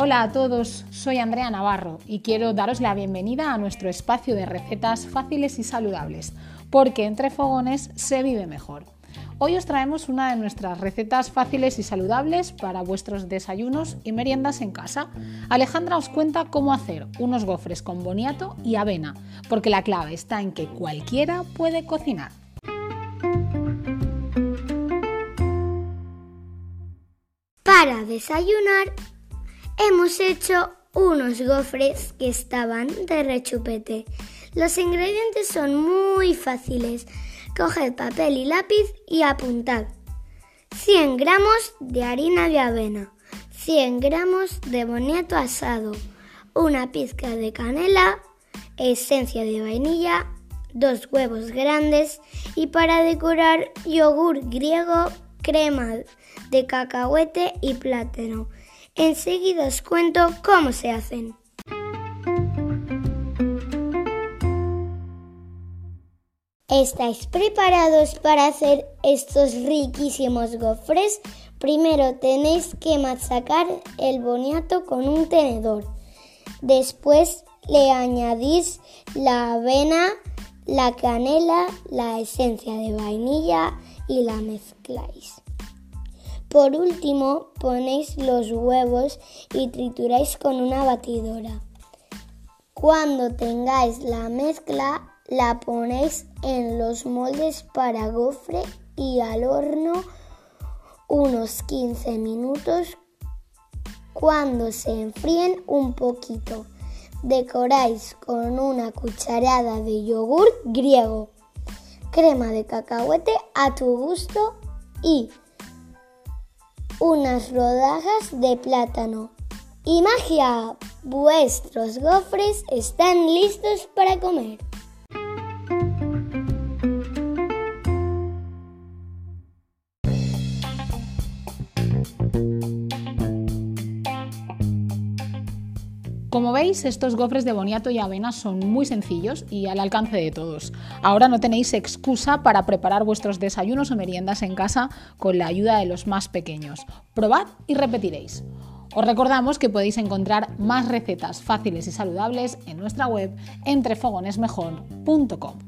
Hola a todos, soy Andrea Navarro y quiero daros la bienvenida a nuestro espacio de recetas fáciles y saludables, porque entre fogones se vive mejor. Hoy os traemos una de nuestras recetas fáciles y saludables para vuestros desayunos y meriendas en casa. Alejandra os cuenta cómo hacer unos gofres con boniato y avena, porque la clave está en que cualquiera puede cocinar. Para desayunar Hemos hecho unos gofres que estaban de rechupete. Los ingredientes son muy fáciles. Coged papel y lápiz y apuntad. 100 gramos de harina de avena, 100 gramos de boniato asado, una pizca de canela, esencia de vainilla, dos huevos grandes y para decorar yogur griego, crema de cacahuete y plátano. Enseguida os cuento cómo se hacen. ¿Estáis preparados para hacer estos riquísimos gofres? Primero tenéis que machacar el boniato con un tenedor. Después le añadís la avena, la canela, la esencia de vainilla y la mezcláis. Por último, ponéis los huevos y trituráis con una batidora. Cuando tengáis la mezcla, la ponéis en los moldes para gofre y al horno unos 15 minutos. Cuando se enfríen un poquito, decoráis con una cucharada de yogur griego, crema de cacahuete a tu gusto y unas rodajas de plátano. Y magia, vuestros gofres están listos para comer. Como veis, estos gofres de boniato y avena son muy sencillos y al alcance de todos. Ahora no tenéis excusa para preparar vuestros desayunos o meriendas en casa con la ayuda de los más pequeños. Probad y repetiréis. Os recordamos que podéis encontrar más recetas fáciles y saludables en nuestra web entrefogonesmejor.com.